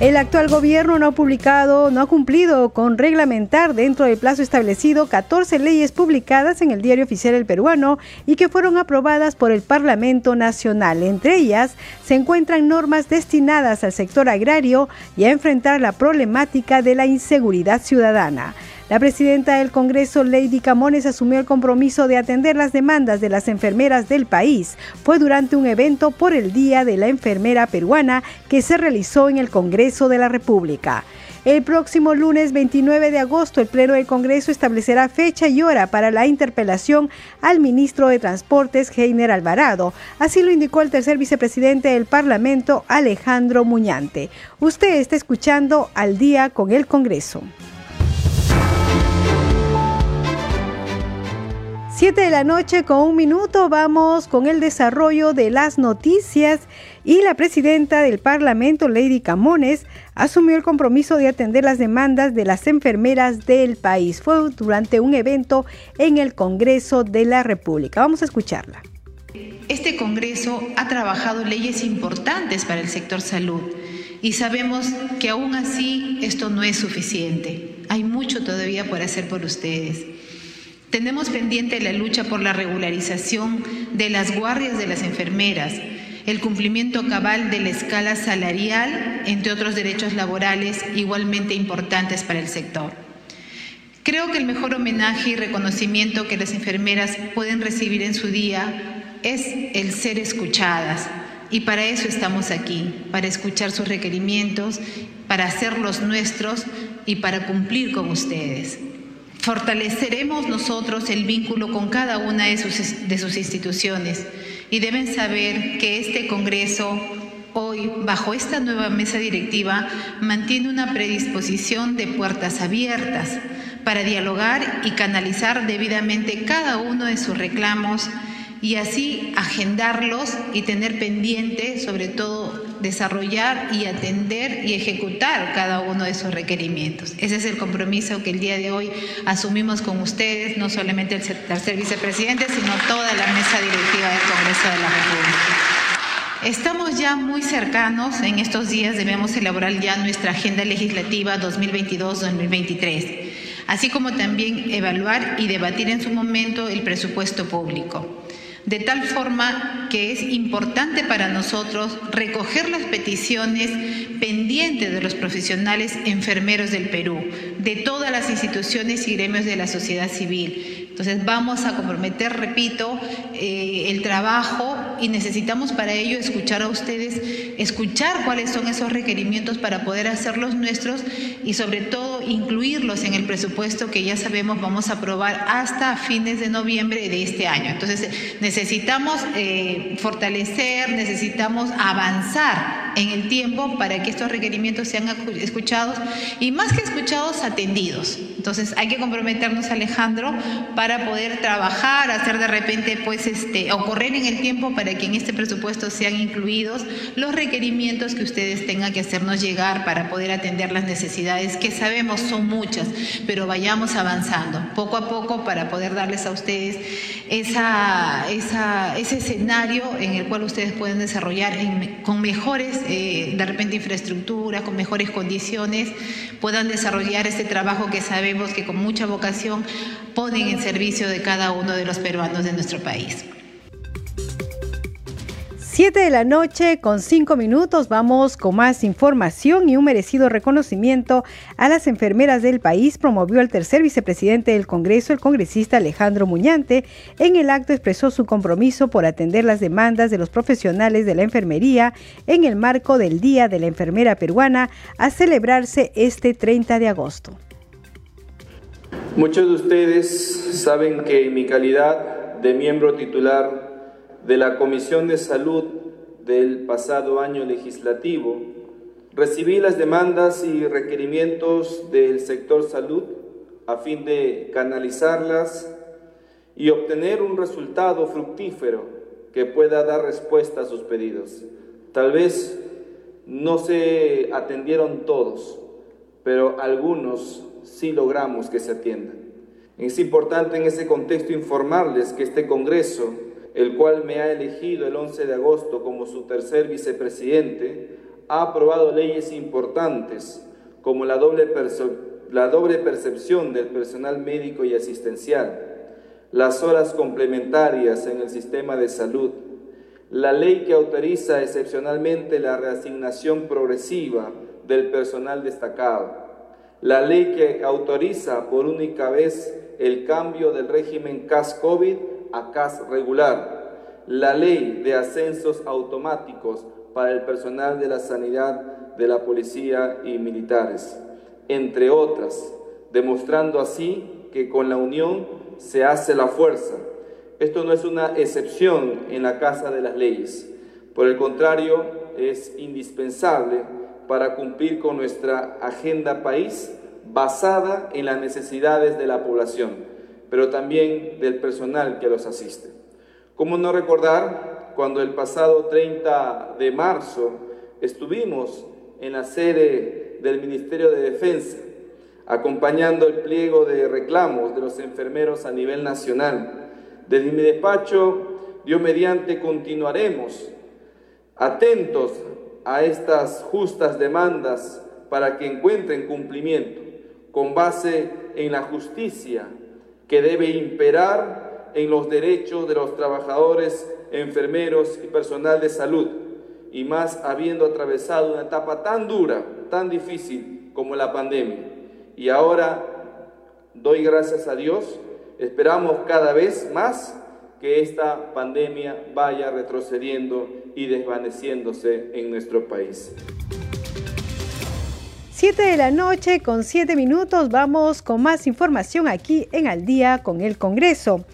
El actual gobierno no ha publicado, no ha cumplido con reglamentar dentro del plazo establecido 14 leyes publicadas en el Diario Oficial del Peruano y que fueron aprobadas por el Parlamento Nacional. Entre ellas se encuentran normas destinadas al sector agrario y a enfrentar la problemática de la inseguridad ciudadana. La presidenta del Congreso, Lady Camones, asumió el compromiso de atender las demandas de las enfermeras del país. Fue durante un evento por el Día de la Enfermera Peruana que se realizó en el Congreso de la República. El próximo lunes 29 de agosto, el Pleno del Congreso establecerá fecha y hora para la interpelación al ministro de Transportes, Heiner Alvarado. Así lo indicó el tercer vicepresidente del Parlamento, Alejandro Muñante. Usted está escuchando al día con el Congreso. 7 de la noche con un minuto vamos con el desarrollo de las noticias y la presidenta del Parlamento, Lady Camones, asumió el compromiso de atender las demandas de las enfermeras del país. Fue durante un evento en el Congreso de la República. Vamos a escucharla. Este Congreso ha trabajado leyes importantes para el sector salud y sabemos que aún así esto no es suficiente. Hay mucho todavía por hacer por ustedes. Tenemos pendiente la lucha por la regularización de las guardias de las enfermeras, el cumplimiento cabal de la escala salarial, entre otros derechos laborales igualmente importantes para el sector. Creo que el mejor homenaje y reconocimiento que las enfermeras pueden recibir en su día es el ser escuchadas. Y para eso estamos aquí, para escuchar sus requerimientos, para hacerlos nuestros y para cumplir con ustedes. Fortaleceremos nosotros el vínculo con cada una de sus, instituciones. Y deben saber que este Congreso hoy, bajo esta nueva mesa directiva, mantiene una predisposición de puertas abiertas para dialogar y canalizar debidamente cada uno de sus reclamos y así agendarlos y tener pendiente, sobre todo, desarrollar y atender y ejecutar cada uno de sus requerimientos. Ese es el compromiso que el día de hoy asumimos con ustedes, no solamente el tercer vicepresidente, sino toda la mesa directiva del Congreso de la República. Estamos ya muy cercanos, en estos días debemos elaborar ya nuestra agenda legislativa 2022-2023, así como también evaluar y debatir en su momento el presupuesto público de tal forma que es importante para nosotros recoger las peticiones pendientes de los profesionales enfermeros del Perú, de todas las instituciones y gremios de la sociedad civil, entonces vamos a comprometer, repito, eh, el trabajo y necesitamos para ello escuchar a ustedes, escuchar cuáles son esos requerimientos para poder hacerlos nuestros y sobre todo incluirlos en el presupuesto que ya sabemos vamos a aprobar hasta fines de noviembre de este año. Entonces necesitamos eh, fortalecer, necesitamos avanzar en el tiempo para que estos requerimientos sean escuchados y más que escuchados, atendidos. Entonces hay que comprometernos, Alejandro, para poder trabajar, hacer de repente, pues, este, o correr en el tiempo para que en este presupuesto sean incluidos los requerimientos que ustedes tengan que hacernos llegar para poder atender las necesidades, que sabemos son muchas, pero vayamos avanzando poco a poco para poder darles a ustedes esa, esa, ese escenario en el cual ustedes pueden desarrollar con mejores, eh, de repente, infraestructura, con mejores condiciones, puedan desarrollar este trabajo que sabemos que con mucha vocación ponen en servicio de cada uno de los peruanos de nuestro país. 7 de la noche con 5 minutos vamos con más información y un merecido reconocimiento a las enfermeras del país promovió el tercer vicepresidente del Congreso, el congresista Alejandro Muñante. En el acto expresó su compromiso por atender las demandas de los profesionales de la enfermería en el marco del Día de la Enfermera Peruana a celebrarse este 30 de agosto. Muchos de ustedes saben que en mi calidad de miembro titular de la Comisión de Salud del pasado año legislativo, recibí las demandas y requerimientos del sector salud a fin de canalizarlas y obtener un resultado fructífero que pueda dar respuesta a sus pedidos. Tal vez no se atendieron todos, pero algunos sí logramos que se atiendan. Es importante en ese contexto informarles que este Congreso, el cual me ha elegido el 11 de agosto como su tercer vicepresidente, ha aprobado leyes importantes como la doble, la doble percepción del personal médico y asistencial, las horas complementarias en el sistema de salud, la ley que autoriza excepcionalmente la reasignación progresiva del personal destacado, la ley que autoriza por única vez el cambio del régimen CAS-COVID a CAS regular, la ley de ascensos automáticos para el personal de la sanidad, de la policía y militares, entre otras, demostrando así que con la unión se hace la fuerza. Esto no es una excepción en la Casa de las Leyes, por el contrario, es indispensable para cumplir con nuestra agenda país basada en las necesidades de la población, pero también del personal que los asiste. ¿Cómo no recordar cuando el pasado 30 de marzo estuvimos en la sede del Ministerio de Defensa, acompañando el pliego de reclamos de los enfermeros a nivel nacional? Desde mi despacho, Dios mediante, continuaremos atentos a estas justas demandas para que encuentren cumplimiento con base en la justicia que debe imperar en los derechos de los trabajadores, enfermeros y personal de salud, y más habiendo atravesado una etapa tan dura, tan difícil como la pandemia. Y ahora doy gracias a Dios, esperamos cada vez más que esta pandemia vaya retrocediendo y desvaneciéndose en nuestro país. Siete de la noche con siete minutos vamos con más información aquí en Al día con el Congreso.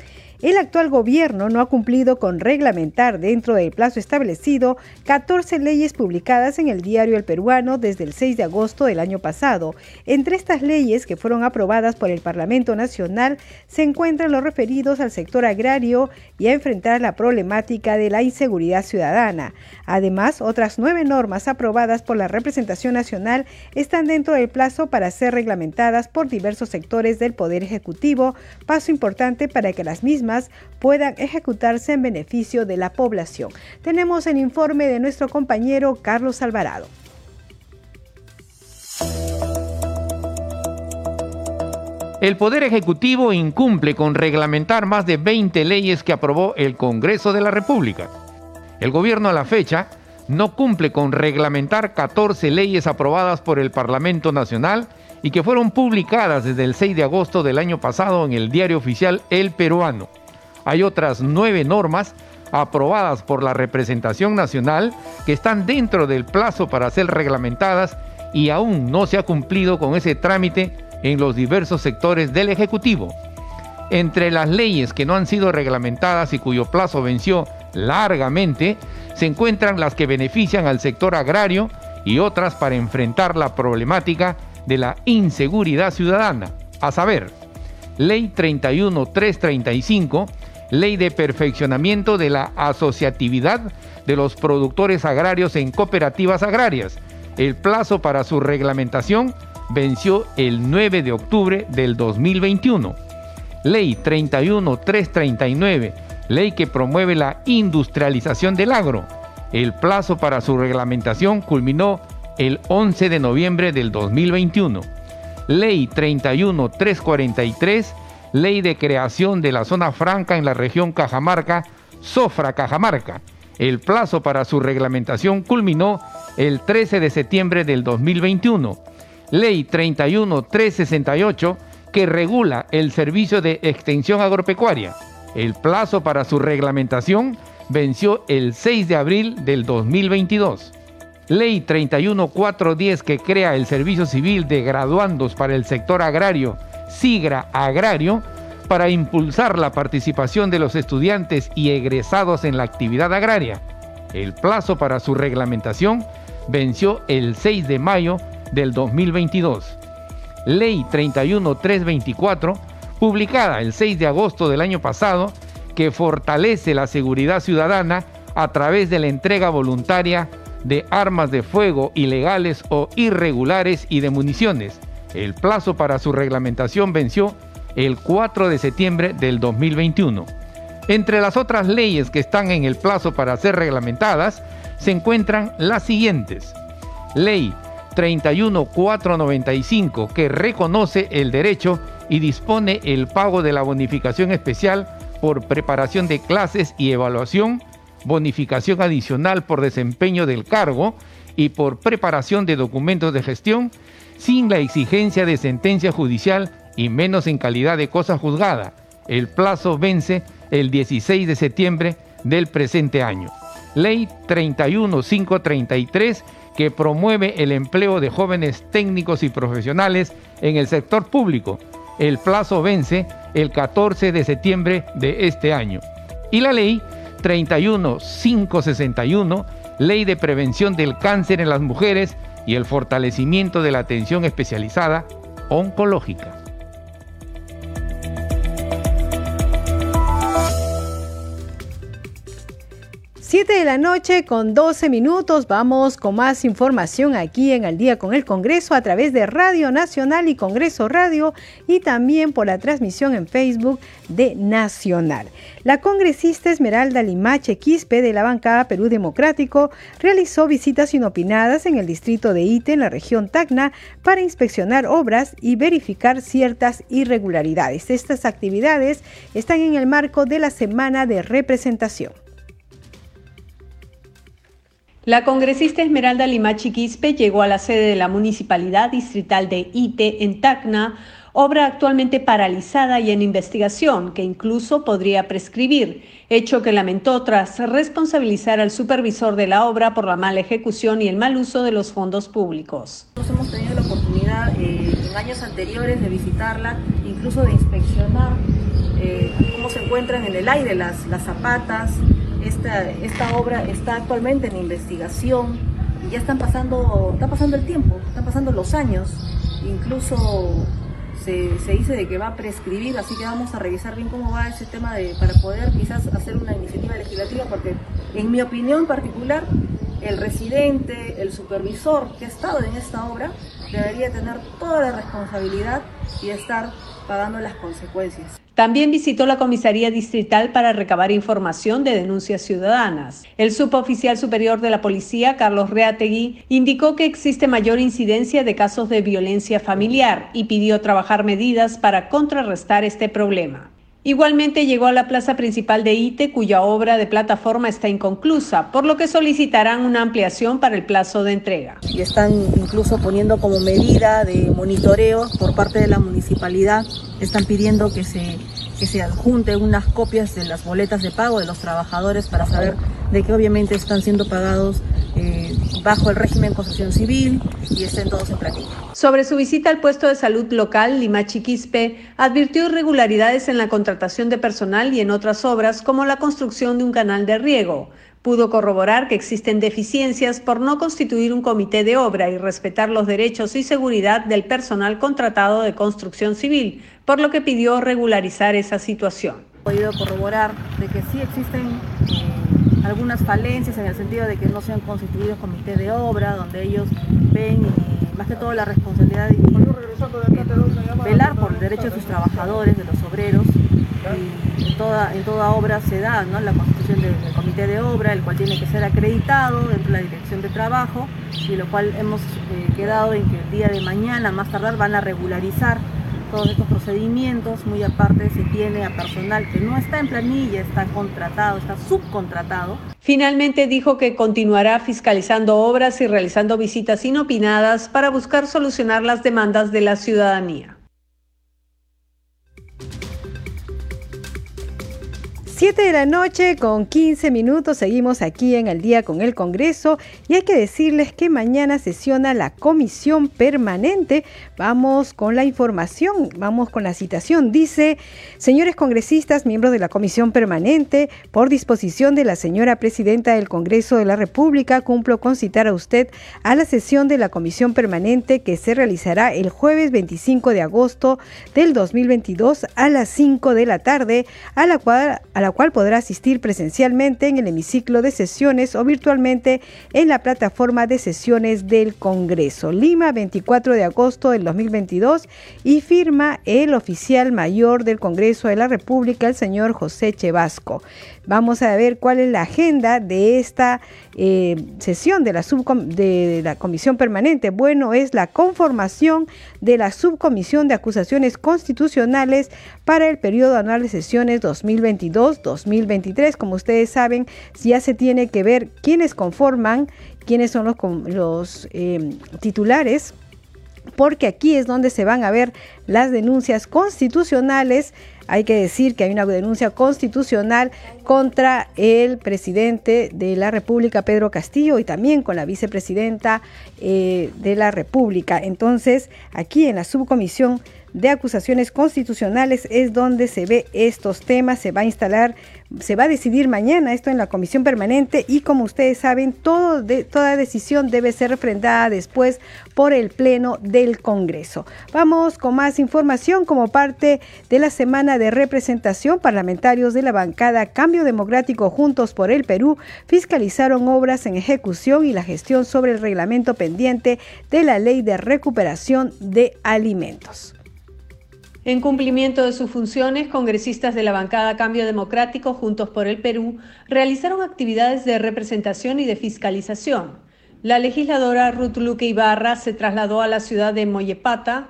El actual gobierno no ha cumplido con reglamentar dentro del plazo establecido 14 leyes publicadas en el diario El Peruano desde el 6 de agosto del año pasado. Entre estas leyes que fueron aprobadas por el Parlamento Nacional se encuentran los referidos al sector agrario y a enfrentar la problemática de la inseguridad ciudadana. Además, otras nueve normas aprobadas por la representación nacional están dentro del plazo para ser reglamentadas por diversos sectores del Poder Ejecutivo, paso importante para que las mismas puedan ejecutarse en beneficio de la población. Tenemos el informe de nuestro compañero Carlos Alvarado. El Poder Ejecutivo incumple con reglamentar más de 20 leyes que aprobó el Congreso de la República. El gobierno a la fecha no cumple con reglamentar 14 leyes aprobadas por el Parlamento Nacional y que fueron publicadas desde el 6 de agosto del año pasado en el diario oficial El Peruano. Hay otras nueve normas aprobadas por la representación nacional que están dentro del plazo para ser reglamentadas y aún no se ha cumplido con ese trámite en los diversos sectores del Ejecutivo. Entre las leyes que no han sido reglamentadas y cuyo plazo venció largamente, se encuentran las que benefician al sector agrario y otras para enfrentar la problemática de la inseguridad ciudadana, a saber, Ley 31335 Ley de Perfeccionamiento de la Asociatividad de los Productores Agrarios en Cooperativas Agrarias. El plazo para su reglamentación venció el 9 de octubre del 2021. Ley 31339, ley que promueve la industrialización del agro. El plazo para su reglamentación culminó el 11 de noviembre del 2021. Ley 31343, Ley de Creación de la Zona Franca en la región Cajamarca, Sofra Cajamarca. El plazo para su reglamentación culminó el 13 de septiembre del 2021. Ley 31368 que regula el servicio de extensión agropecuaria. El plazo para su reglamentación venció el 6 de abril del 2022. Ley 31410 que crea el servicio civil de graduandos para el sector agrario SIGRA Agrario para impulsar la participación de los estudiantes y egresados en la actividad agraria. El plazo para su reglamentación venció el 6 de mayo del 2022. Ley 31324, publicada el 6 de agosto del año pasado, que fortalece la seguridad ciudadana a través de la entrega voluntaria de armas de fuego ilegales o irregulares y de municiones. El plazo para su reglamentación venció el 4 de septiembre del 2021. Entre las otras leyes que están en el plazo para ser reglamentadas se encuentran las siguientes. Ley 31495 que reconoce el derecho y dispone el pago de la bonificación especial por preparación de clases y evaluación, bonificación adicional por desempeño del cargo y por preparación de documentos de gestión sin la exigencia de sentencia judicial y menos en calidad de cosa juzgada. El plazo vence el 16 de septiembre del presente año. Ley 31533 que promueve el empleo de jóvenes técnicos y profesionales en el sector público. El plazo vence el 14 de septiembre de este año. Y la ley 31561, Ley de Prevención del Cáncer en las Mujeres y el fortalecimiento de la atención especializada oncológica. 7 de la noche con 12 minutos. Vamos con más información aquí en Al día con el Congreso a través de Radio Nacional y Congreso Radio y también por la transmisión en Facebook de Nacional. La congresista Esmeralda Limache Quispe de la bancada Perú Democrático realizó visitas inopinadas en el distrito de Ite en la región Tacna para inspeccionar obras y verificar ciertas irregularidades. Estas actividades están en el marco de la semana de representación. La congresista Esmeralda Limachi Quispe llegó a la sede de la Municipalidad Distrital de Ite en Tacna, obra actualmente paralizada y en investigación que incluso podría prescribir, hecho que lamentó tras responsabilizar al supervisor de la obra por la mala ejecución y el mal uso de los fondos públicos. Nosotros hemos tenido la oportunidad eh, en años anteriores de visitarla, incluso de inspeccionar eh, cómo se encuentran en el aire las, las zapatas, esta, esta obra está actualmente en investigación y ya están pasando, está pasando el tiempo, están pasando los años, incluso se, se, dice de que va a prescribir, así que vamos a revisar bien cómo va ese tema de, para poder quizás hacer una iniciativa legislativa, porque en mi opinión particular, el residente, el supervisor que ha estado en esta obra, debería tener toda la responsabilidad y estar También visitó la comisaría distrital para recabar información de denuncias ciudadanas. El suboficial superior de la policía, Carlos Reategui, indicó que existe mayor incidencia de casos de violencia familiar y pidió trabajar medidas para contrarrestar este problema. Igualmente llegó a la plaza principal de ITE, cuya obra de plataforma está inconclusa, por lo que solicitarán una ampliación para el plazo de entrega. Y están incluso poniendo como medida de monitoreo por parte de la municipalidad, están pidiendo que se, que se adjunten unas copias de las boletas de pago de los trabajadores para saber de que obviamente están siendo pagados eh, bajo el régimen de construcción civil y estén todos en práctica. Sobre su visita al puesto de salud local, Lima Chiquispe advirtió irregularidades en la contratación de personal y en otras obras como la construcción de un canal de riego. Pudo corroborar que existen deficiencias por no constituir un comité de obra y respetar los derechos y seguridad del personal contratado de construcción civil, por lo que pidió regularizar esa situación. He podido corroborar de que sí existen eh, algunas falencias en el sentido de que no se han constituido comités de obra, donde ellos ven y más que todo la responsabilidad de velar por el derecho de sus trabajadores, de los obreros. Y en toda, en toda obra se da ¿no? la constitución del, comité de obra, el cual tiene que ser acreditado dentro de la dirección de trabajo, y lo cual hemos eh, quedado en que el día de mañana, más tardar, van a regularizar todos estos procedimientos, muy aparte se tiene a personal que no está en planilla, está contratado, está subcontratado. Finalmente dijo que continuará fiscalizando obras y realizando visitas inopinadas para buscar solucionar las demandas de la ciudadanía. 7 de la noche con 15 minutos seguimos aquí en el día con el Congreso y hay que decirles que mañana sesiona la comisión permanente. Vamos con la información, vamos con la citación. Dice, señores congresistas, miembros de la comisión permanente, por disposición de la señora presidenta del Congreso de la República, cumplo con citar a usted a la sesión de la comisión permanente que se realizará el jueves 25 de agosto del 2022 a las 5 de la tarde, a la cual, a la cual podrá asistir presencialmente en el hemiciclo de sesiones o virtualmente en la plataforma de sesiones del Congreso. Lima, 24 de agosto del 2022 y firma el oficial mayor del Congreso de la República, el señor José Chevasco. Vamos a ver cuál es la agenda de esta eh, sesión de la, de la Comisión Permanente. Bueno, es la conformación de la Subcomisión de Acusaciones Constitucionales para el periodo anual de sesiones 2022-2023. Como ustedes saben, ya se tiene que ver quiénes conforman, quiénes son los, eh, titulares porque aquí es donde se van a ver las denuncias constitucionales hay que decir que hay una denuncia constitucional contra el presidente de la República, Pedro Castillo, y también con la vicepresidenta eh, de la República. Entonces, aquí en la subcomisión de acusaciones constitucionales es donde se ve estos temas, se va a instalar, se va a decidir mañana esto en la comisión permanente y como ustedes saben, toda decisión debe ser refrendada después por el Pleno del Congreso. Vamos con más información como parte de la semana de representación. Parlamentarios de la bancada Cambio Democrático Juntos por el Perú fiscalizaron obras en ejecución y la gestión sobre el reglamento pendiente de la ley de recuperación de alimentos. En cumplimiento de sus funciones, congresistas de la bancada Cambio Democrático Juntos por el Perú realizaron actividades de representación y de fiscalización. La legisladora Ruth Luque Ibarra se trasladó a la ciudad de Moyepata,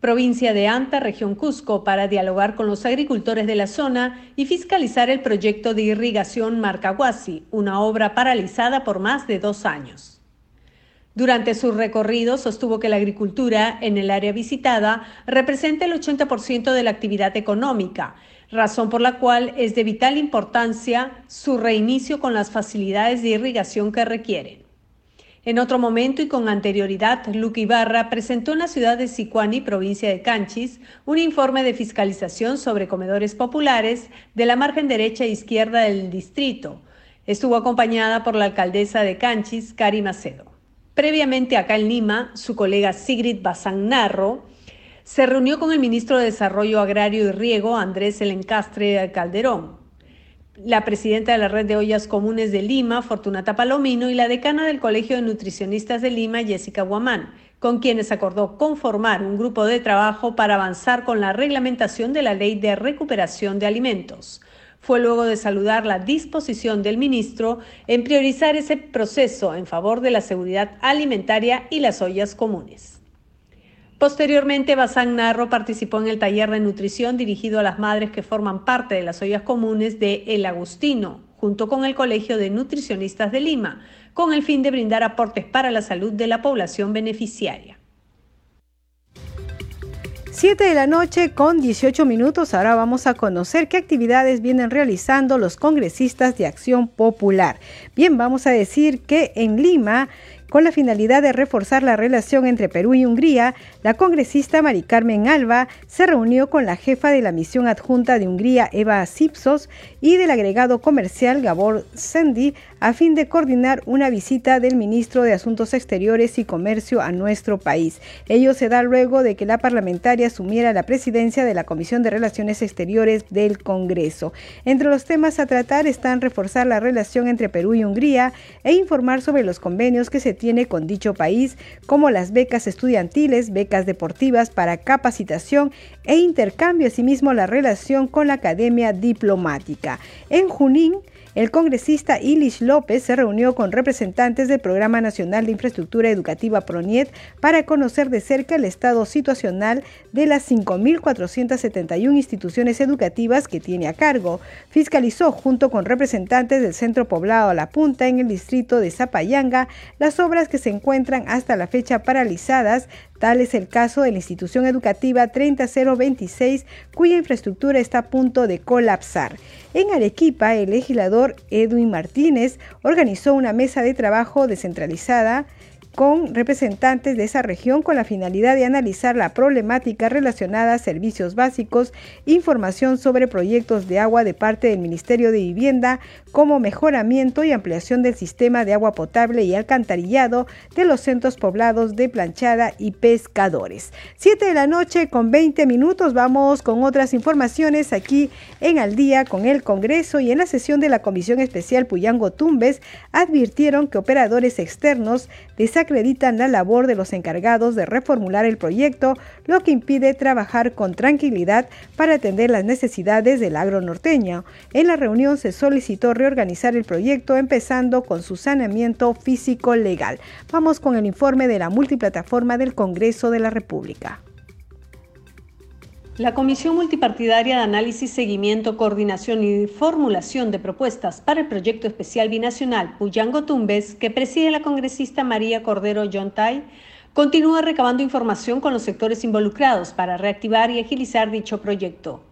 provincia de Anta, región Cusco, para dialogar con los agricultores de la zona y fiscalizar el proyecto de irrigación Marcahuasi, una obra paralizada por más de dos años. Durante su recorrido sostuvo que la agricultura en el área visitada representa el 80% de la actividad económica, razón por la cual es de vital importancia su reinicio con las facilidades de irrigación que requieren. En otro momento y con anterioridad, Luque Ibarra presentó en la ciudad de Sicuani, provincia de Canchis, un informe de fiscalización sobre comedores populares de la margen derecha e izquierda del distrito. Estuvo acompañada por la alcaldesa de Canchis, Cari Macedo. Previamente acá en Lima, su colega Sigrid Bazán Narro se reunió con el ministro de Desarrollo Agrario y Riego, Andrés Elencastre Calderón, la presidenta de la Red de Ollas Comunes de Lima, Fortunata Palomino, y la decana del Colegio de Nutricionistas de Lima, Jessica Guamán, con quienes acordó conformar un grupo de trabajo para avanzar con la reglamentación de la Ley de Recuperación de Alimentos fue luego de saludar la disposición del ministro en priorizar ese proceso en favor de la seguridad alimentaria y las ollas comunes. Posteriormente, Bazán Narro participó en el taller de nutrición dirigido a las madres que forman parte de las ollas comunes de El Agustino, junto con el Colegio de Nutricionistas de Lima, con el fin de brindar aportes para la salud de la población beneficiaria. 7 de la noche con 18 minutos. Ahora vamos a conocer qué actividades vienen realizando los congresistas de Acción Popular. Bien, vamos a decir que en Lima con la finalidad de reforzar la relación entre Perú y Hungría, la congresista Mari Carmen Alba se reunió con la jefa de la misión adjunta de Hungría, Eva Sipsos, y del agregado comercial Gabor Sendi a fin de coordinar una visita del ministro de Asuntos Exteriores y Comercio a nuestro país. Ello se da luego de que la parlamentaria asumiera la presidencia de la Comisión de Relaciones Exteriores del Congreso. Entre los temas a tratar están reforzar la relación entre Perú y Hungría e informar sobre los convenios que se tiene con dicho país, como las becas estudiantiles, becas deportivas para capacitación e intercambio, asimismo la relación con la Academia Diplomática. En Junín, el congresista Ilish López se reunió con representantes del Programa Nacional de Infraestructura Educativa PRONIET para conocer de cerca el estado situacional de las 5.471 instituciones educativas que tiene a cargo. Fiscalizó junto con representantes del Centro Poblado La Punta en el distrito de Zapayanga las obras que se encuentran hasta la fecha paralizadas Tal es el caso de la institución educativa 30026, cuya infraestructura está a punto de colapsar. En Arequipa, el legislador Edwin Martínez organizó una mesa de trabajo descentralizada con representantes de esa región con la finalidad de analizar la problemática relacionada a servicios básicos, información sobre proyectos de agua de parte del Ministerio de Vivienda como mejoramiento y ampliación del sistema de agua potable y alcantarillado de los centros poblados de Planchada y Pescadores. Siete de la noche con 20 minutos vamos con otras informaciones aquí en Al día con el Congreso y en la sesión de la Comisión Especial Puyango Tumbes advirtieron que operadores externos desacreditan la labor de los encargados de reformular el proyecto, lo que impide trabajar con tranquilidad para atender las necesidades del agro norteño. En la reunión se solicitó reorganizar el proyecto empezando con su saneamiento físico legal. Vamos con el informe de la multiplataforma del Congreso de la República. La Comisión Multipartidaria de Análisis, Seguimiento, Coordinación y Formulación de Propuestas para el Proyecto Especial Binacional Puyango Tumbes, que preside la congresista María Cordero Yontay, continúa recabando información con los sectores involucrados para reactivar y agilizar dicho proyecto.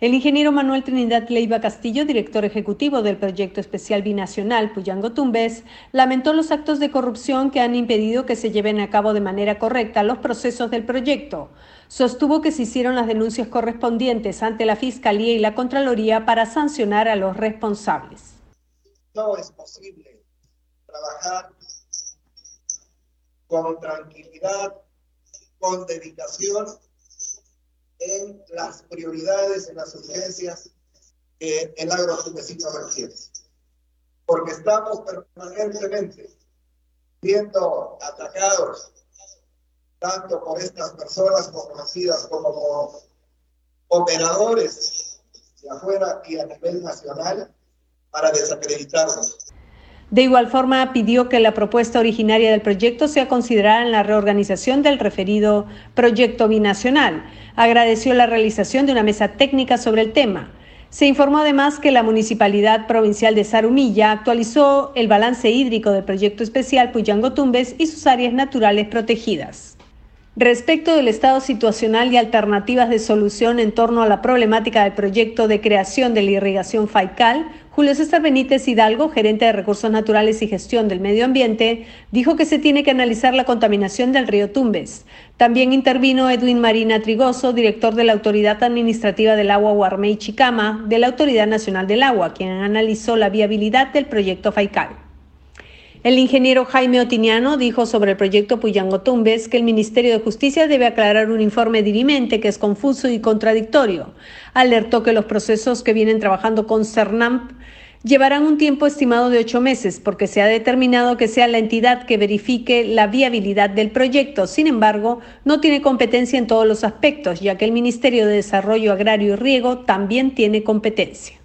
El ingeniero Manuel Trinidad Leiva Castillo, director ejecutivo del proyecto especial binacional Puyango Tumbes, lamentó los actos de corrupción que han impedido que se lleven a cabo de manera correcta los procesos del proyecto. Sostuvo que se hicieron las denuncias correspondientes ante la Fiscalía y la Contraloría para sancionar a los responsables. No es posible trabajar con tranquilidad, con dedicación en las prioridades, en las urgencias que el agrotumbesino requiere. Porque estamos permanentemente siendo atacados tanto por estas personas conocidas como operadores de afuera y a nivel nacional para desacreditarnos. De igual forma, pidió que la propuesta originaria del proyecto sea considerada en la reorganización del referido proyecto binacional. Agradeció la realización de una mesa técnica sobre el tema. Se informó además que la Municipalidad Provincial de Zarumilla actualizó el balance hídrico del proyecto especial Puyango Tumbes y sus áreas naturales protegidas. Respecto del estado situacional y alternativas de solución en torno a la problemática del proyecto de creación de la irrigación FAICAL, Julio César Benítez Hidalgo, gerente de Recursos Naturales y Gestión del Medio Ambiente, dijo que se tiene que analizar la contaminación del río Tumbes. También intervino Edwin Marina Trigoso, director de la Autoridad Administrativa del Agua Guarmey Chicama, de la Autoridad Nacional del Agua, quien analizó la viabilidad del proyecto FAICAL. El ingeniero Jaime Otiniano dijo sobre el proyecto Puyango Tumbes que el Ministerio de Justicia debe aclarar un informe dirimente que es confuso y contradictorio. Alertó que los procesos que vienen trabajando con CERNAMP llevarán un tiempo estimado de ocho meses porque se ha determinado que sea la entidad que verifique la viabilidad del proyecto. Sin embargo, no tiene competencia en todos los aspectos, ya que el Ministerio de Desarrollo Agrario y Riego también tiene competencia.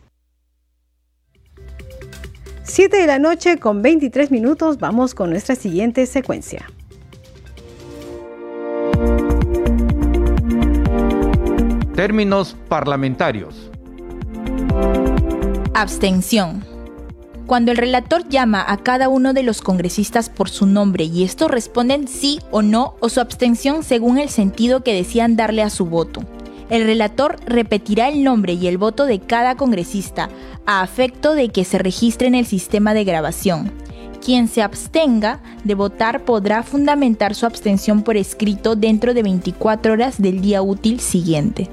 7 de la noche con 23 minutos vamos con nuestra siguiente secuencia. Términos parlamentarios. Abstención. Cuando el relator llama a cada uno de los congresistas por su nombre y estos responden sí o no o su abstención según el sentido que decían darle a su voto. El relator repetirá el nombre y el voto de cada congresista a afecto de que se registre en el sistema de grabación. Quien se abstenga de votar podrá fundamentar su abstención por escrito dentro de 24 horas del día útil siguiente.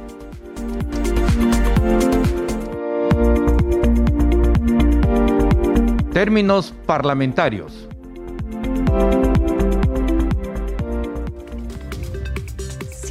Términos parlamentarios.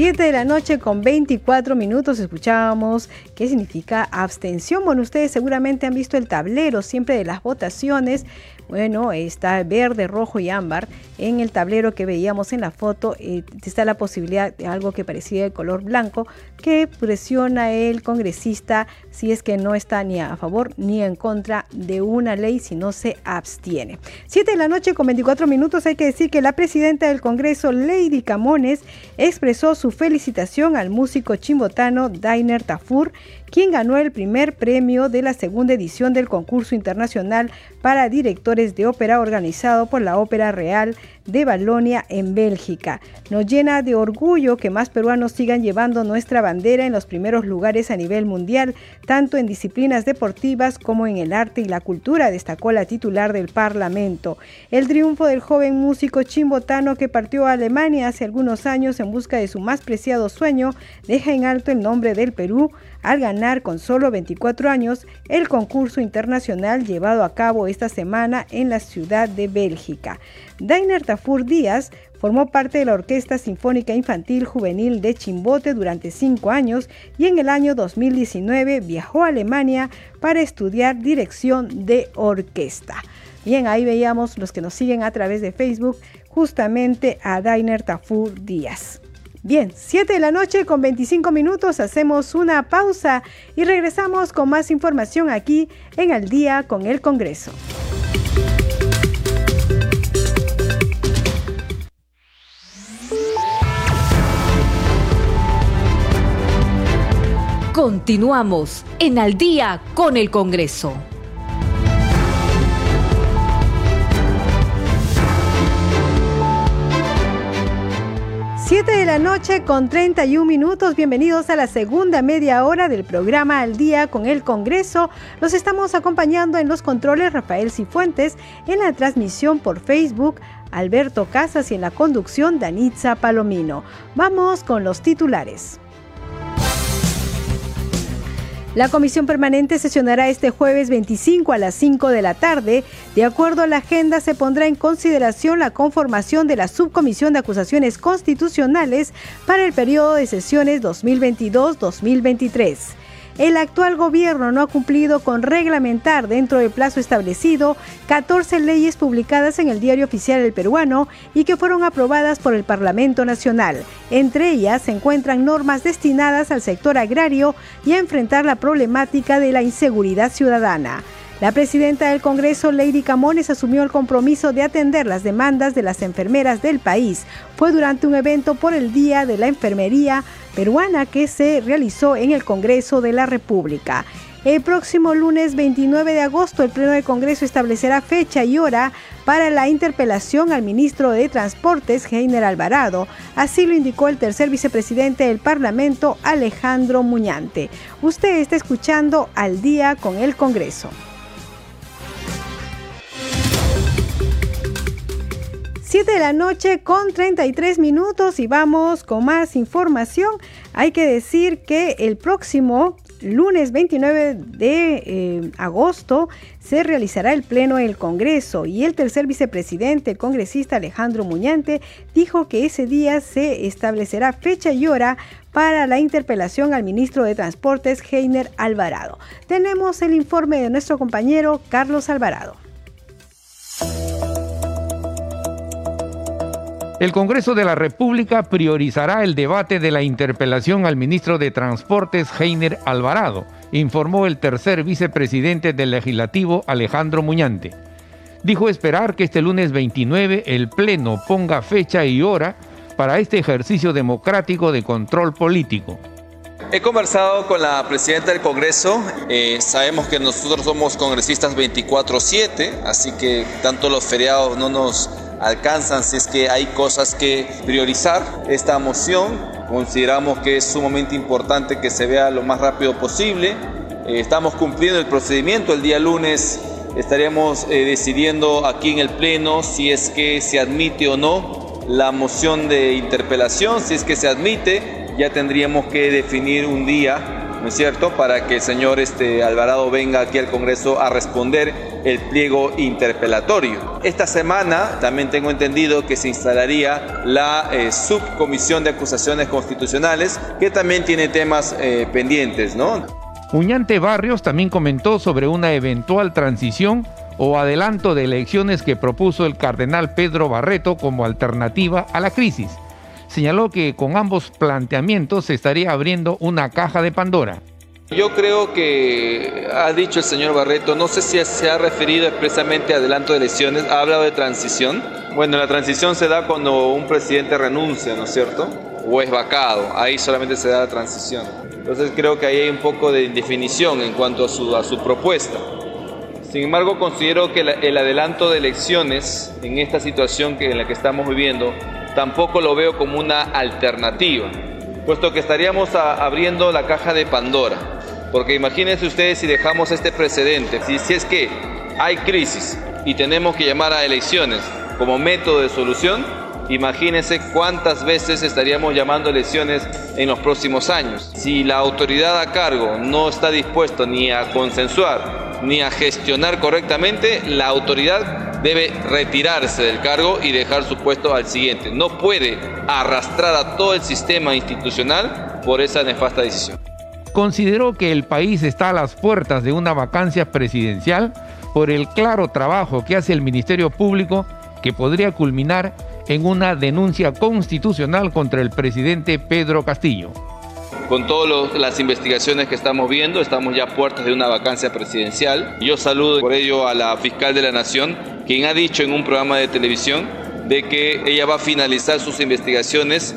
7 de la noche con 24 minutos escuchábamos qué significa abstención. Bueno, ustedes seguramente han visto el tablero siempre de las votaciones. Bueno, está verde, rojo y ámbar. En el tablero que veíamos en la foto eh, está la posibilidad de algo que parecía el color blanco que presiona el congresista si es que no está ni a favor ni en contra de una ley si no se abstiene. 7 de la noche con 24 minutos hay que decir que la presidenta del Congreso, Lady Camones, expresó su felicitación al músico chimbotano Dainer Tafur quien ganó el primer premio de la segunda edición del concurso internacional para directores de Ópera organizado por la Ópera Real de Balonia en Bélgica. Nos llena de orgullo que más peruanos sigan llevando nuestra bandera en los primeros lugares a nivel mundial, tanto en disciplinas deportivas como en el arte y la cultura, destacó la titular del Parlamento. El triunfo del joven músico chimbotano que partió a Alemania hace algunos años en busca de su más preciado sueño deja en alto el nombre del Perú al ganar con solo 24 años el concurso internacional llevado a cabo esta semana en la ciudad de Bélgica. Dainer Tafur Díaz formó parte de la Orquesta Sinfónica Infantil Juvenil de Chimbote durante cinco años y en el año 2019 viajó a Alemania para estudiar dirección de orquesta. Bien, ahí veíamos los que nos siguen a través de Facebook justamente a Dainer Tafur Díaz. Bien, 7 de la noche con 25 minutos, hacemos una pausa y regresamos con más información aquí en Al día con el Congreso. Continuamos en Al día con el Congreso. 7 de la noche con 31 minutos. Bienvenidos a la segunda media hora del programa Al Día con el Congreso. Los estamos acompañando en los controles Rafael Cifuentes, en la transmisión por Facebook Alberto Casas y en la conducción Danitza Palomino. Vamos con los titulares. La comisión permanente sesionará este jueves 25 a las 5 de la tarde. De acuerdo a la agenda, se pondrá en consideración la conformación de la Subcomisión de Acusaciones Constitucionales para el periodo de sesiones 2022-2023 el actual gobierno no ha cumplido con reglamentar dentro del plazo establecido 14 leyes publicadas en el Diario Oficial del Peruano y que fueron aprobadas por el Parlamento Nacional. Entre ellas se encuentran normas destinadas al sector agrario y a enfrentar la problemática de la inseguridad ciudadana. La presidenta del Congreso, Lady Camones, asumió el compromiso de atender las demandas de las enfermeras del país. Fue durante un evento por el Día de la Enfermería peruana que se realizó en el Congreso de la República. El próximo lunes 29 de agosto, el Pleno del Congreso establecerá fecha y hora para la interpelación al ministro de Transportes, Heiner Alvarado. Así lo indicó el tercer vicepresidente del Parlamento, Alejandro Muñante. Usted está escuchando al día con el Congreso. 7 de la noche con 33 minutos y vamos con más información. Hay que decir que el próximo lunes 29 de eh, agosto se realizará el pleno del Congreso y el tercer vicepresidente, el congresista Alejandro Muñante, dijo que ese día se establecerá fecha y hora para la interpelación al ministro de Transportes, Heiner Alvarado. Tenemos el informe de nuestro compañero Carlos Alvarado. El Congreso de la República priorizará el debate de la interpelación al ministro de Transportes Heiner Alvarado, informó el tercer vicepresidente del legislativo Alejandro Muñante. Dijo esperar que este lunes 29 el Pleno ponga fecha y hora para este ejercicio democrático de control político. He conversado con la presidenta del Congreso, eh, sabemos que nosotros somos congresistas 24/7, así que tanto los feriados no nos alcanzan si es que hay cosas que priorizar. Esta moción consideramos que es sumamente importante que se vea lo más rápido posible. Eh, estamos cumpliendo el procedimiento. El día lunes estaremos eh, decidiendo aquí en el Pleno si es que se admite o no la moción de interpelación. Si es que se admite, ya tendríamos que definir un día ¿no es cierto?, para que el señor este, Alvarado venga aquí al Congreso a responder el pliego interpelatorio. Esta semana también tengo entendido que se instalaría la eh, subcomisión de acusaciones constitucionales, que también tiene temas eh, pendientes, ¿no? Uñante Barrios también comentó sobre una eventual transición o adelanto de elecciones que propuso el cardenal Pedro Barreto como alternativa a la crisis señaló que con ambos planteamientos se estaría abriendo una caja de Pandora. Yo creo que ha dicho el señor Barreto, no sé si se ha referido expresamente a adelanto de elecciones, ha hablado de transición. Bueno, la transición se da cuando un presidente renuncia, ¿no es cierto? O es vacado, ahí solamente se da la transición. Entonces creo que ahí hay un poco de indefinición en cuanto a su, a su propuesta. Sin embargo, considero que el adelanto de elecciones en esta situación que, en la que estamos viviendo tampoco lo veo como una alternativa, puesto que estaríamos abriendo la caja de Pandora. Porque imagínense ustedes si dejamos este precedente, si, es que hay crisis y tenemos que llamar a elecciones como método de solución, imagínense cuántas veces estaríamos llamando a elecciones en los próximos años. Si la autoridad a cargo no está dispuesta ni a consensuar ni a gestionar correctamente, la autoridad debe retirarse del cargo y dejar su puesto al siguiente. No puede arrastrar a todo el sistema institucional por esa nefasta decisión. Consideró que el país está a las puertas de una vacancia presidencial por el claro trabajo que hace el Ministerio Público que podría culminar en una denuncia constitucional contra el presidente Pedro Castillo. Con todas las investigaciones que estamos viendo, estamos ya a puertas de una vacancia presidencial. Yo saludo por ello a la fiscal de la Nación, quien ha dicho en un programa de televisión de que ella va a finalizar sus investigaciones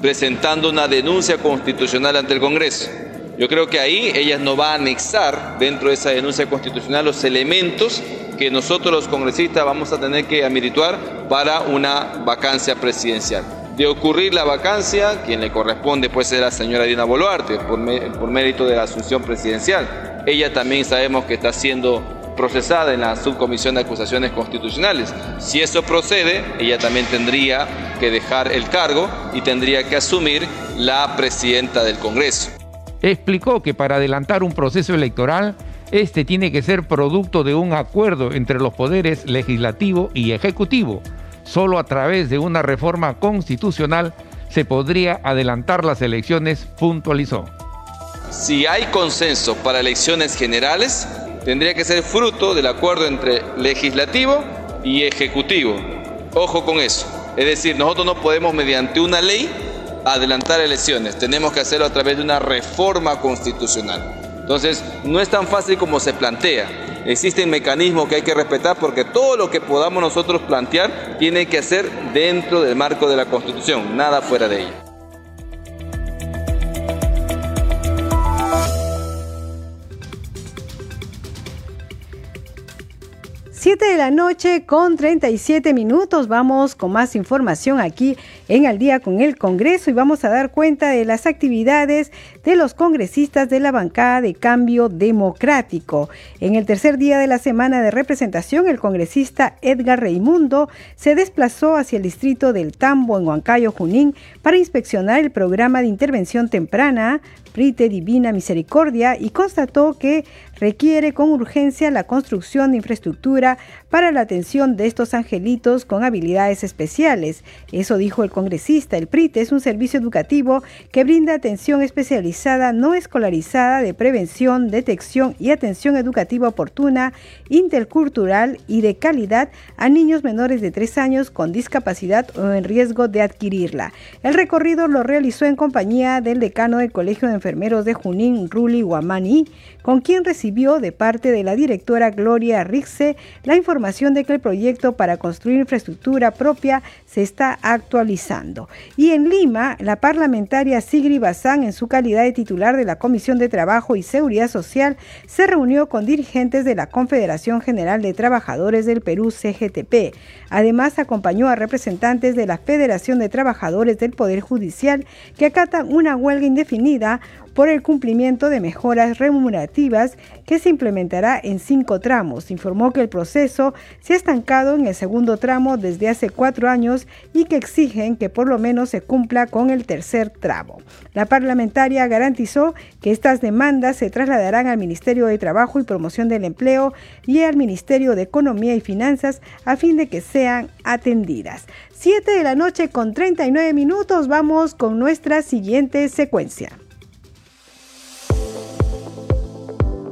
presentando una denuncia constitucional ante el Congreso. Yo creo que ahí ella nos va a anexar dentro de esa denuncia constitucional los elementos que nosotros los congresistas vamos a tener que amerituar para una vacancia presidencial. De ocurrir la vacancia, quien le corresponde puede ser la señora Dina Boluarte, por, por mérito de la asunción presidencial. Ella también sabemos que está siendo procesada en la subcomisión de acusaciones constitucionales. Si eso procede, ella también tendría que dejar el cargo y tendría que asumir la presidenta del Congreso. Explicó que para adelantar un proceso electoral este tiene que ser producto de un acuerdo entre los poderes legislativo y ejecutivo. Solo a través de una reforma constitucional se podría adelantar las elecciones, puntualizó. Si hay consenso para elecciones generales, tendría que ser fruto del acuerdo entre legislativo y ejecutivo. Ojo con eso. Es decir, nosotros no podemos mediante una ley adelantar elecciones, tenemos que hacerlo a través de una reforma constitucional. Entonces, no es tan fácil como se plantea. Existen mecanismos que hay que respetar porque todo lo que podamos nosotros plantear tiene que ser dentro del marco de la Constitución, nada fuera de ella. 7 de la noche con 37 minutos. Vamos con más información aquí en Al día con el Congreso y vamos a dar cuenta de las actividades de los congresistas de la bancada de cambio democrático. En el tercer día de la semana de representación, el congresista Edgar Reimundo se desplazó hacia el distrito del Tambo en Huancayo, Junín, para inspeccionar el programa de intervención temprana Prite Divina Misericordia y constató que requiere con urgencia la construcción de infraestructura para la atención de estos angelitos con habilidades especiales. Eso dijo el congresista. El PRIT es un servicio educativo que brinda atención especializada no escolarizada de prevención, detección y atención educativa oportuna, intercultural y de calidad a niños menores de 3 años con discapacidad o en riesgo de adquirirla. El recorrido lo realizó en compañía del decano del Colegio de Enfermeros de Junín, Ruli Guamani, con quien recibió de parte de la directora Gloria Rixe la información de que el proyecto para construir infraestructura propia se está actualizando. Y en Lima, la parlamentaria Sigri Bazán, en su calidad de titular de la Comisión de Trabajo y Seguridad Social, se reunió con dirigentes de la Confederación General de Trabajadores del Perú, CGTP. Además, acompañó a representantes de la Federación de Trabajadores del Poder Judicial que acatan una huelga indefinida por el cumplimiento de mejoras remunerativas que se implementará en cinco tramos. Informó que el proceso se ha estancado en el segundo tramo desde hace cuatro años y que exigen que por lo menos se cumpla con el tercer tramo. La parlamentaria garantizó que estas demandas se trasladarán al Ministerio de Trabajo y Promoción del Empleo y al Ministerio de Economía y Finanzas a fin de que sean atendidas. Siete de la noche con 39 minutos vamos con nuestra siguiente secuencia.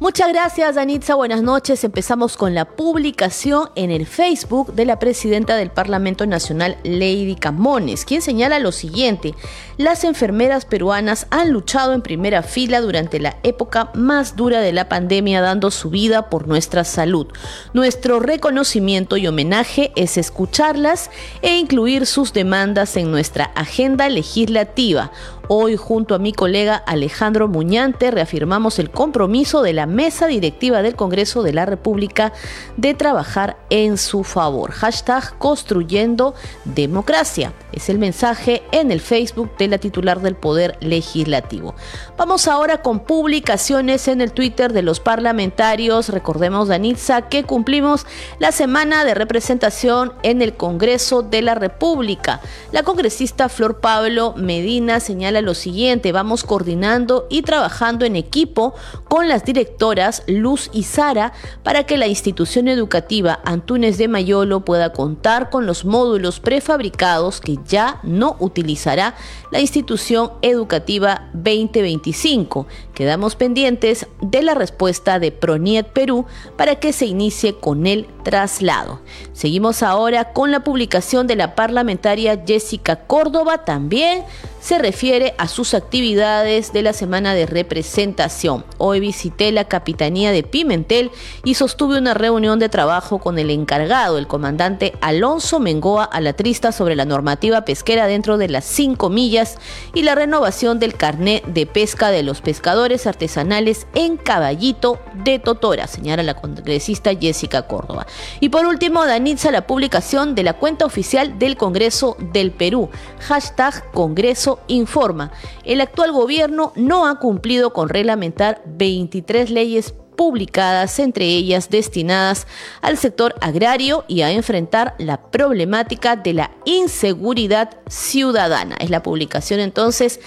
Muchas gracias, Danitza. Buenas noches. Empezamos con la publicación en el Facebook de la presidenta del Parlamento Nacional, Lady Camones, quien señala lo siguiente. Las enfermeras peruanas han luchado en primera fila durante la época más dura de la pandemia, dando su vida por nuestra salud. Nuestro reconocimiento y homenaje es escucharlas e incluir sus demandas en nuestra agenda legislativa. Hoy, junto a mi colega Alejandro Muñante, reafirmamos el compromiso de la mesa directiva del Congreso de la República de trabajar en su favor. Hashtag construyendo democracia. Es el mensaje en el Facebook de la titular del Poder Legislativo. Vamos ahora con publicaciones en el Twitter de los parlamentarios. Recordemos, Danitza, que cumplimos la semana de representación en el Congreso de la República. La congresista Flor Pablo Medina señala lo siguiente, vamos coordinando y trabajando en equipo con las directoras Luz y Sara para que la institución educativa Antunes de Mayolo pueda contar con los módulos prefabricados que ya no utilizará la institución educativa 2025. Quedamos pendientes de la respuesta de Proniet Perú para que se inicie con el traslado. Seguimos ahora con la publicación de la parlamentaria Jessica Córdoba también se refiere a sus actividades de la semana de representación. Hoy visité la capitanía de Pimentel y sostuve una reunión de trabajo con el encargado, el comandante Alonso Mengoa Alatrista, sobre la normativa pesquera dentro de las cinco millas y la renovación del carné de pesca de los pescadores artesanales en Caballito de Totora, señala la congresista Jessica Córdoba. Y por último, Danitza, la publicación de la cuenta oficial del Congreso del Perú, hashtag Congreso informa, el actual gobierno no ha cumplido con reglamentar 23 leyes publicadas, entre ellas destinadas al sector agrario y a enfrentar la problemática de la inseguridad ciudadana. Es la publicación entonces.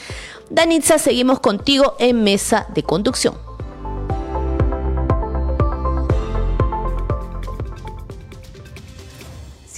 Danitza, seguimos contigo en mesa de conducción.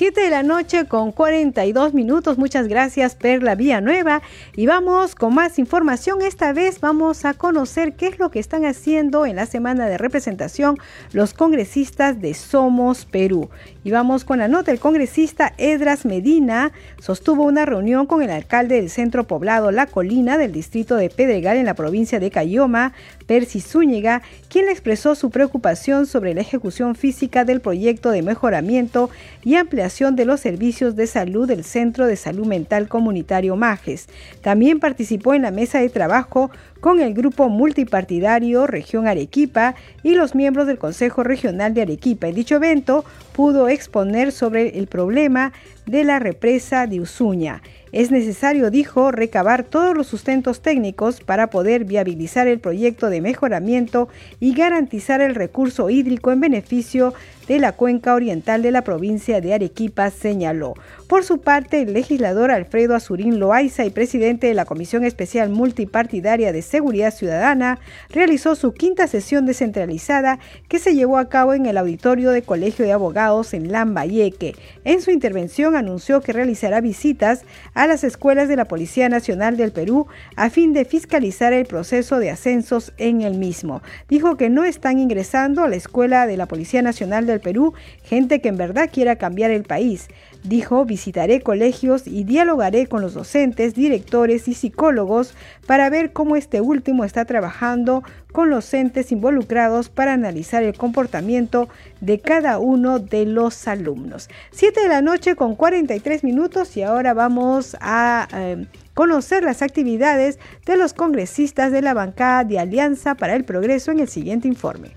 7 de la noche con 42 minutos. Muchas gracias, Perla Nueva Y vamos con más información. Esta vez vamos a conocer qué es lo que están haciendo en la semana de representación los congresistas de Somos Perú. Y vamos con la nota. El congresista Edras Medina sostuvo una reunión con el alcalde del centro poblado La Colina del distrito de Pedregal en la provincia de Cayoma, Percy Zúñiga, quien le expresó su preocupación sobre la ejecución física del proyecto de mejoramiento y ampliación de los servicios de salud del Centro de Salud Mental Comunitario Majes. También participó en la mesa de trabajo con el grupo multipartidario Región Arequipa y los miembros del Consejo Regional de Arequipa. En dicho evento pudo exponer sobre el problema de la represa de Usuña. Es necesario, dijo, recabar todos los sustentos técnicos para poder viabilizar el proyecto de mejoramiento y garantizar el recurso hídrico en beneficio de la cuenca oriental de la provincia de Arequipa, señaló. Por su parte, el legislador Alfredo Azurín Loaiza y presidente de la Comisión Especial Multipartidaria de Seguridad Ciudadana realizó su quinta sesión descentralizada que se llevó a cabo en el auditorio de Colegio de Abogados en Lambayeque. En su intervención anunció que realizará visitas a las escuelas de la Policía Nacional del Perú a fin de fiscalizar el proceso de ascensos en el mismo. Dijo que no están ingresando a la escuela de la Policía Nacional del Perú gente que en verdad quiera cambiar el país. Dijo, visitaré colegios y dialogaré con los docentes, directores y psicólogos para ver cómo este último está trabajando con los entes involucrados para analizar el comportamiento de cada uno de los alumnos. 7 de la noche con 43 minutos y ahora vamos a... Eh, conocer las actividades de los congresistas de la bancada de Alianza para el Progreso en el siguiente informe.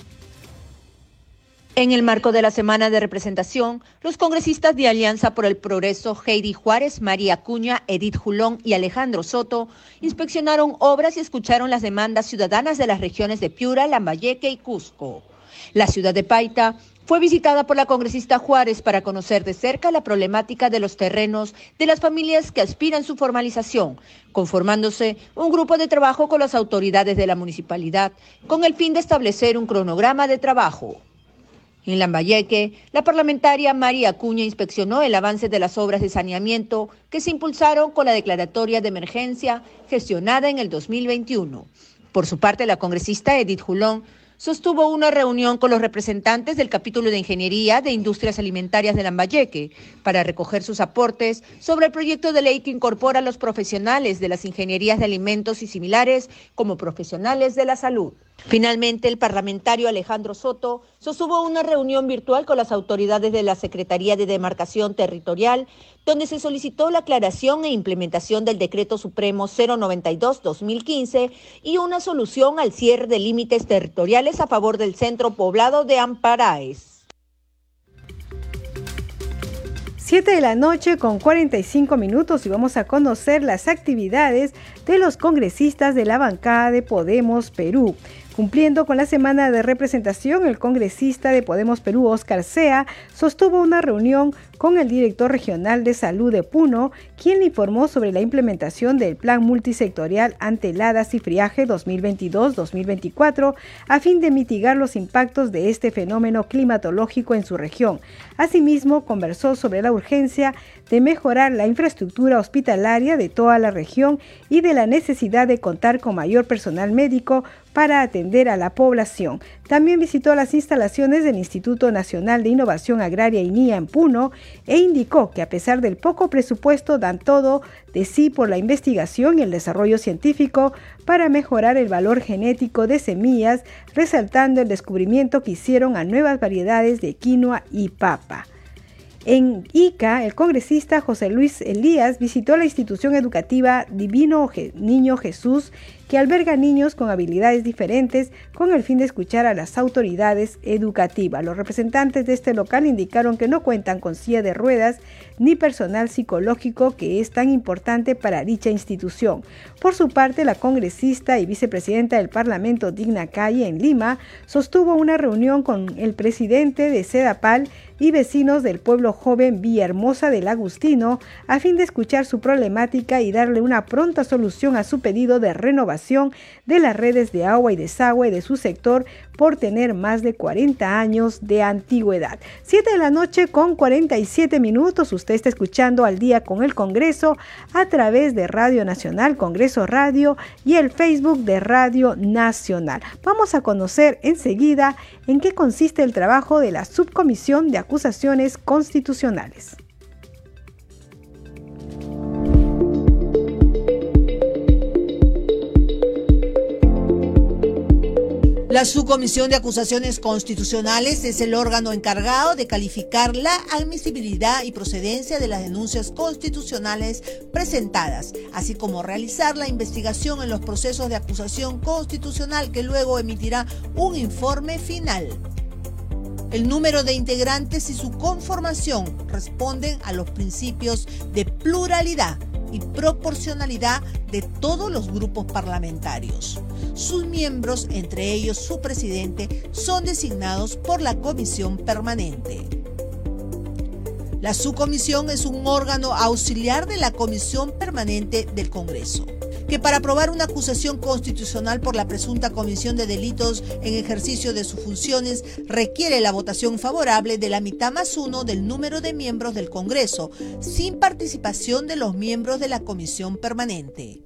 En el marco de la semana de representación, los congresistas de Alianza por el Progreso Heidi Juárez, María Cuña, Edith Julón y Alejandro Soto inspeccionaron obras y escucharon las demandas ciudadanas de las regiones de Piura, Lambayeque y Cusco. La ciudad de Paita fue visitada por la congresista Juárez para conocer de cerca la problemática de los terrenos de las familias que aspiran su formalización, conformándose un grupo de trabajo con las autoridades de la municipalidad con el fin de establecer un cronograma de trabajo. En Lambayeque, la parlamentaria María Acuña inspeccionó el avance de las obras de saneamiento que se impulsaron con la declaratoria de emergencia gestionada en el 2021. Por su parte, la congresista Edith Julón sostuvo una reunión con los representantes del capítulo de Ingeniería de Industrias Alimentarias de Lambayeque para recoger sus aportes sobre el proyecto de ley que incorpora a los profesionales de las ingenierías de alimentos y similares como profesionales de la salud. Finalmente, el parlamentario Alejandro Soto sostuvo una reunión virtual con las autoridades de la Secretaría de Demarcación Territorial, donde se solicitó la aclaración e implementación del Decreto Supremo 092-2015 y una solución al cierre de límites territoriales a favor del centro poblado de Amparaes. 7 de la noche con 45 minutos y vamos a conocer las actividades de los congresistas de la bancada de Podemos Perú. Cumpliendo con la semana de representación, el congresista de Podemos Perú, Oscar Sea, sostuvo una reunión con el director regional de salud de Puno, quien le informó sobre la implementación del plan multisectorial ante heladas y friaje 2022-2024 a fin de mitigar los impactos de este fenómeno climatológico en su región. Asimismo, conversó sobre la urgencia de mejorar la infraestructura hospitalaria de toda la región y de la necesidad de contar con mayor personal médico para atender a la población. También visitó las instalaciones del Instituto Nacional de Innovación Agraria INIA en Puno e indicó que a pesar del poco presupuesto dan todo de sí por la investigación y el desarrollo científico para mejorar el valor genético de semillas, resaltando el descubrimiento que hicieron a nuevas variedades de quinoa y papa. En Ica, el congresista José Luis Elías visitó la institución educativa Divino Niño Jesús que alberga niños con habilidades diferentes con el fin de escuchar a las autoridades educativas. Los representantes de este local indicaron que no cuentan con silla de ruedas ni personal psicológico que es tan importante para dicha institución. Por su parte, la congresista y vicepresidenta del Parlamento Digna Calle en Lima sostuvo una reunión con el presidente de Sedapal y vecinos del pueblo joven Villahermosa del Agustino a fin de escuchar su problemática y darle una pronta solución a su pedido de renovación de las redes de agua y desagüe de su sector por tener más de 40 años de antigüedad. 7 de la noche con 47 minutos, usted está escuchando al día con el Congreso a través de Radio Nacional, Congreso Radio y el Facebook de Radio Nacional. Vamos a conocer enseguida en qué consiste el trabajo de la Subcomisión de Acusaciones Constitucionales. La Subcomisión de Acusaciones Constitucionales es el órgano encargado de calificar la admisibilidad y procedencia de las denuncias constitucionales presentadas, así como realizar la investigación en los procesos de acusación constitucional que luego emitirá un informe final. El número de integrantes y su conformación responden a los principios de pluralidad y proporcionalidad de todos los grupos parlamentarios. Sus miembros, entre ellos su presidente, son designados por la comisión permanente. La subcomisión es un órgano auxiliar de la comisión permanente del Congreso que para aprobar una acusación constitucional por la presunta comisión de delitos en ejercicio de sus funciones requiere la votación favorable de la mitad más uno del número de miembros del Congreso, sin participación de los miembros de la comisión permanente.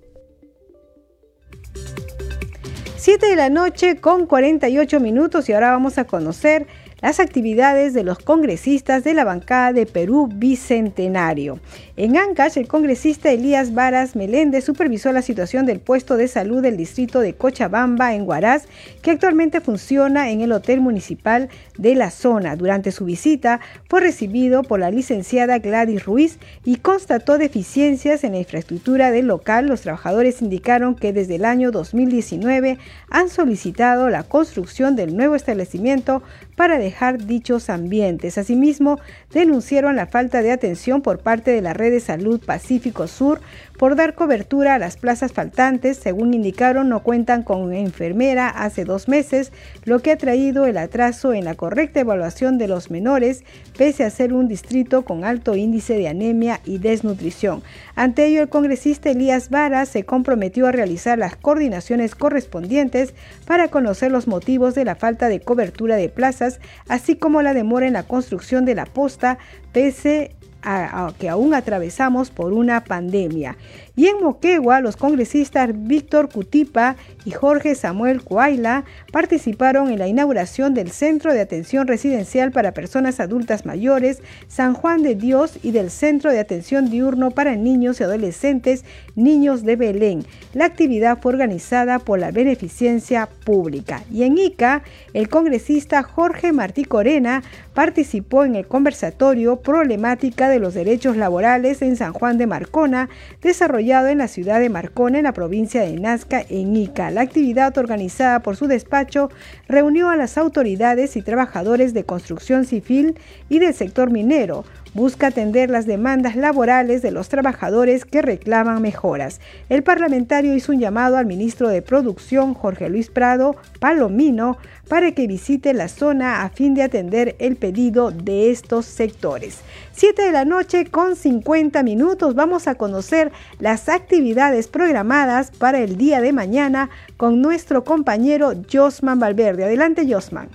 7 de la noche con 48 minutos y ahora vamos a conocer las actividades de los congresistas de la bancada de Perú Bicentenario. En Ancash, el congresista Elías Varas Meléndez supervisó la situación del puesto de salud del distrito de Cochabamba en Huaraz, que actualmente funciona en el hotel municipal de la zona. Durante su visita fue recibido por la licenciada Gladys Ruiz y constató deficiencias en la infraestructura del local. Los trabajadores indicaron que desde el año 2019 han solicitado la construcción del nuevo establecimiento para dejar dichos ambientes. Asimismo, denunciaron la falta de atención por parte de la Red de Salud Pacífico Sur por dar cobertura a las plazas faltantes. Según indicaron, no cuentan con enfermera hace dos meses, lo que ha traído el atraso en la correcta evaluación de los menores, pese a ser un distrito con alto índice de anemia y desnutrición. Ante ello, el congresista Elías Vara se comprometió a realizar las coordinaciones correspondientes para conocer los motivos de la falta de cobertura de plazas, así como la demora en la construcción de la posta, pese a, que aún atravesamos por una pandemia. Y en Moquegua, los congresistas Víctor Cutipa y Jorge Samuel Coaila participaron en la inauguración del Centro de Atención Residencial para Personas Adultas Mayores San Juan de Dios y del Centro de Atención Diurno para Niños y Adolescentes Niños de Belén. La actividad fue organizada por la Beneficencia Pública. Y en Ica, el congresista Jorge Martí Corena participó en el conversatorio Problemática de los Derechos Laborales en San Juan de Marcona, desarrollado en la ciudad de Marcona, en la provincia de Nazca, en Ica. La actividad organizada por su despacho reunió a las autoridades y trabajadores de construcción civil y del sector minero busca atender las demandas laborales de los trabajadores que reclaman mejoras. El parlamentario hizo un llamado al ministro de Producción, Jorge Luis Prado Palomino, para que visite la zona a fin de atender el pedido de estos sectores. 7 de la noche con 50 minutos vamos a conocer las actividades programadas para el día de mañana con nuestro compañero Josman Valverde. Adelante Josman.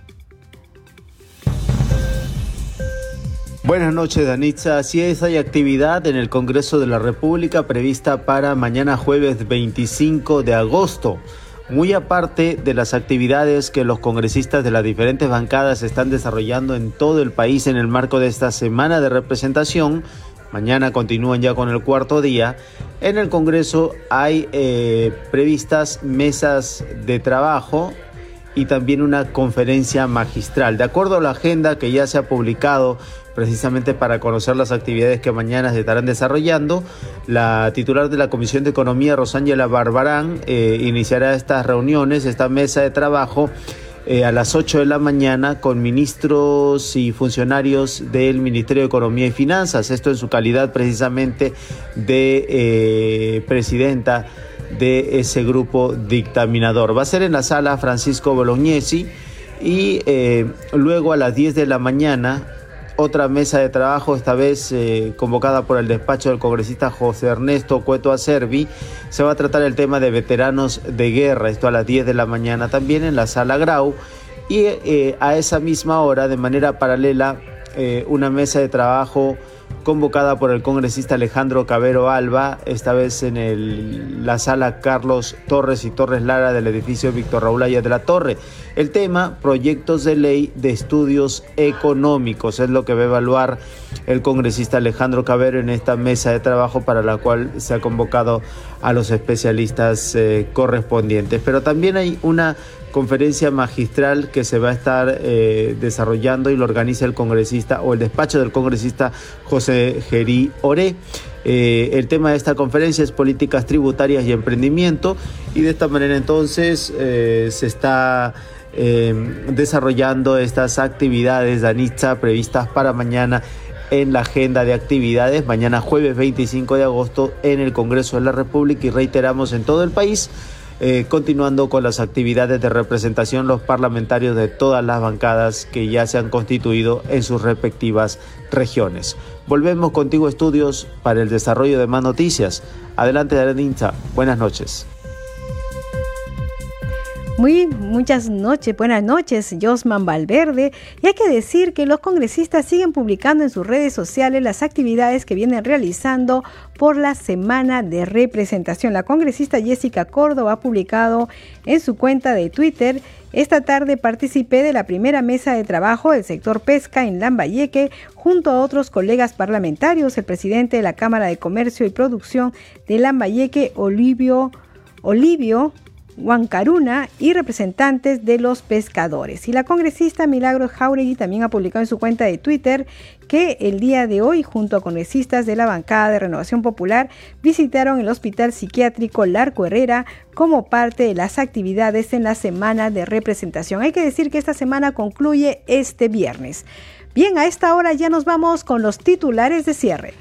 Buenas noches, Danitza. Así es, hay actividad en el Congreso de la República prevista para mañana jueves 25 de agosto. Muy aparte de las actividades que los congresistas de las diferentes bancadas están desarrollando en todo el país en el marco de esta semana de representación, mañana continúan ya con el cuarto día, en el Congreso hay eh, previstas mesas de trabajo y también una conferencia magistral. De acuerdo a la agenda que ya se ha publicado precisamente para conocer las actividades que mañana se estarán desarrollando. La titular de la Comisión de Economía, Rosángela Barbarán, eh, iniciará estas reuniones, esta mesa de trabajo. Eh, a las 8 de la mañana con ministros y funcionarios del Ministerio de Economía y Finanzas, esto en su calidad precisamente de eh, presidenta de ese grupo dictaminador. Va a ser en la sala Francisco Bolognesi y luego a las 10 de la mañana otra mesa de trabajo, esta vez eh, convocada por el despacho del congresista José Ernesto Cueto Acervi. Se va a tratar el tema de veteranos de guerra, esto a las 10 de la mañana también en la sala Grau. Y eh, a esa misma hora, de manera paralela, eh, una mesa de trabajo convocada por el congresista Alejandro Cabero Alba, esta vez en la sala Carlos Torres y Torres Lara del edificio Víctor Raúl Aya de la Torre. El tema, proyectos de ley de estudios económicos, es lo que va a evaluar el congresista Alejandro Cabero en esta mesa de trabajo para la cual se ha convocado a los especialistas eh, correspondientes. Pero también hay una conferencia magistral que se va a estar eh, desarrollando y lo organiza el congresista o el despacho del congresista José Gerí Oré. Eh, el tema de esta conferencia es políticas tributarias y emprendimiento y de esta manera entonces eh, se está desarrollando estas actividades de Anitza previstas para mañana en la agenda de actividades, mañana jueves 25 de agosto en el Congreso de la República y reiteramos en todo el país eh, continuando con las actividades de representación los parlamentarios de todas las bancadas que ya se han constituido en sus respectivas regiones. Volvemos contigo estudios para el desarrollo de más noticias. Adelante, Areninza. Buenas noches. Muy muchas noches, buenas noches, Josman Valverde. Y hay que decir que los congresistas siguen publicando en sus redes sociales las actividades que vienen realizando por la semana de representación. La congresista Jessica Córdoba ha publicado en su cuenta de Twitter esta tarde participé de la primera mesa de trabajo del sector pesca en Lambayeque junto a otros colegas parlamentarios, el presidente de la Cámara de Comercio y Producción de Lambayeque, Olivio, Olivio Huancaruna y representantes de los pescadores. Y la congresista Milagros Jauregui también ha publicado en su cuenta de Twitter que el día de hoy, junto a congresistas de la bancada de Renovación Popular, visitaron el Hospital Psiquiátrico Larco Herrera como parte de las actividades en la semana de representación. Hay que decir que esta semana concluye este viernes. Bien, a esta hora ya nos vamos con los titulares de cierre.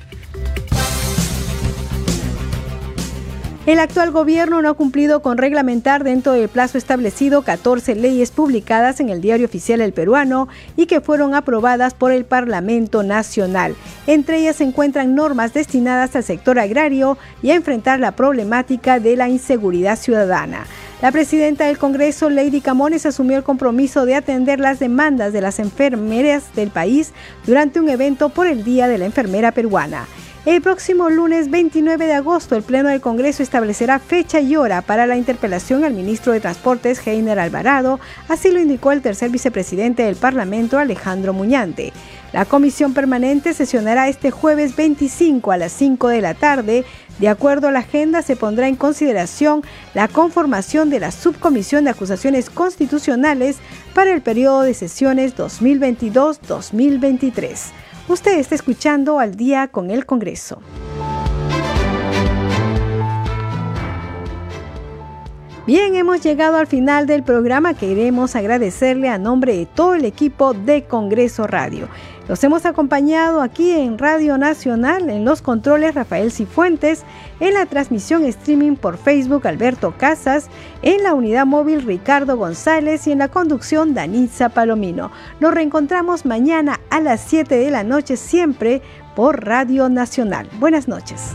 El actual gobierno no ha cumplido con reglamentar dentro del plazo establecido 14 leyes publicadas en el Diario Oficial El Peruano y que fueron aprobadas por el Parlamento Nacional. Entre ellas se encuentran normas destinadas al sector agrario y a enfrentar la problemática de la inseguridad ciudadana. La presidenta del Congreso, Lady Camones, asumió el compromiso de atender las demandas de las enfermeras del país durante un evento por el Día de la Enfermera Peruana. El próximo lunes 29 de agosto, el Pleno del Congreso establecerá fecha y hora para la interpelación al ministro de Transportes, Heiner Alvarado, así lo indicó el tercer vicepresidente del Parlamento, Alejandro Muñante. La comisión permanente sesionará este jueves 25 a las 5 de la tarde. De acuerdo a la agenda, se pondrá en consideración la conformación de la Subcomisión de Acusaciones Constitucionales para el periodo de sesiones 2022-2023. Usted está escuchando al día con el Congreso. Bien, hemos llegado al final del programa. Queremos agradecerle a nombre de todo el equipo de Congreso Radio. Los hemos acompañado aquí en Radio Nacional, en los controles Rafael Cifuentes, en la transmisión streaming por Facebook Alberto Casas, en la unidad móvil Ricardo González y en la conducción Danitza Palomino. Nos reencontramos mañana a las 7 de la noche siempre por Radio Nacional. Buenas noches.